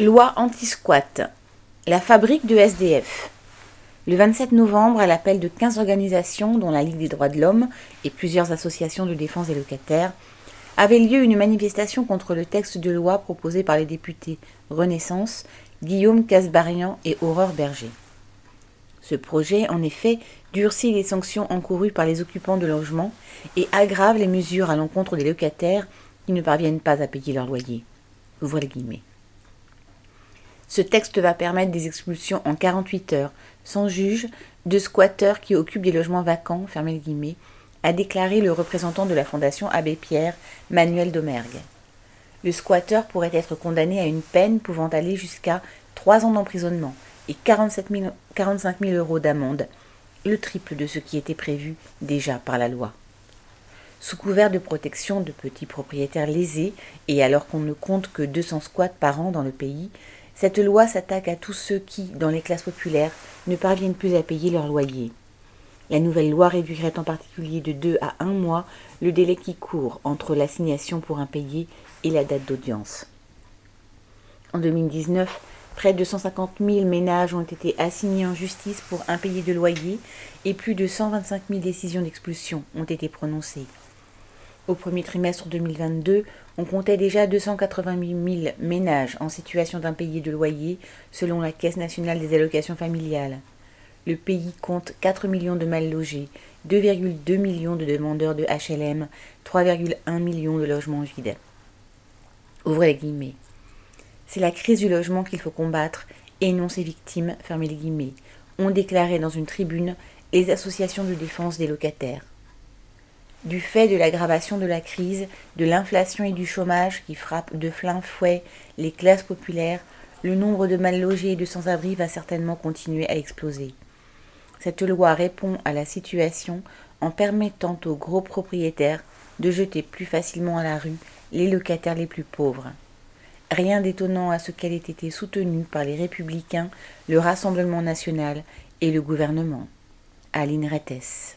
Loi anti-squat. La fabrique de SDF. Le 27 novembre, à l'appel de 15 organisations, dont la Ligue des droits de l'homme et plusieurs associations de défense des locataires, avait lieu une manifestation contre le texte de loi proposé par les députés Renaissance, Guillaume Casbarian et Aurore Berger. Ce projet, en effet, durcit les sanctions encourues par les occupants de logements et aggrave les mesures à l'encontre des locataires qui ne parviennent pas à payer leur loyer. Guillemets. Ce texte va permettre des expulsions en 48 heures, sans juge, de squatteurs qui occupent des logements vacants, fermez les guillemets, a déclaré le représentant de la Fondation Abbé Pierre, Manuel Domergue. Le squatteur pourrait être condamné à une peine pouvant aller jusqu'à 3 ans d'emprisonnement et 47 45 000 euros d'amende, le triple de ce qui était prévu déjà par la loi. Sous couvert de protection de petits propriétaires lésés, et alors qu'on ne compte que 200 squats par an dans le pays, cette loi s'attaque à tous ceux qui, dans les classes populaires, ne parviennent plus à payer leur loyer. La nouvelle loi réduirait en particulier de 2 à 1 mois le délai qui court entre l'assignation pour impayé et la date d'audience. En 2019, près de 150 000 ménages ont été assignés en justice pour impayés de loyer et plus de 125 000 décisions d'expulsion ont été prononcées. Au premier trimestre 2022, on comptait déjà 288 000 ménages en situation d'impayé de loyer selon la Caisse nationale des allocations familiales. Le pays compte 4 millions de mal logés, 2,2 millions de demandeurs de HLM, 3,1 millions de logements vides. Ouvrez les guillemets. C'est la crise du logement qu'il faut combattre et non ses victimes, fermez les guillemets, ont déclaré dans une tribune les associations de défense des locataires du fait de l'aggravation de la crise, de l'inflation et du chômage qui frappent de plein fouet les classes populaires, le nombre de mal logés et de sans-abri va certainement continuer à exploser. Cette loi répond à la situation en permettant aux gros propriétaires de jeter plus facilement à la rue les locataires les plus pauvres. Rien d'étonnant à ce qu'elle ait été soutenue par les républicains, le Rassemblement national et le gouvernement. Aline Rettes.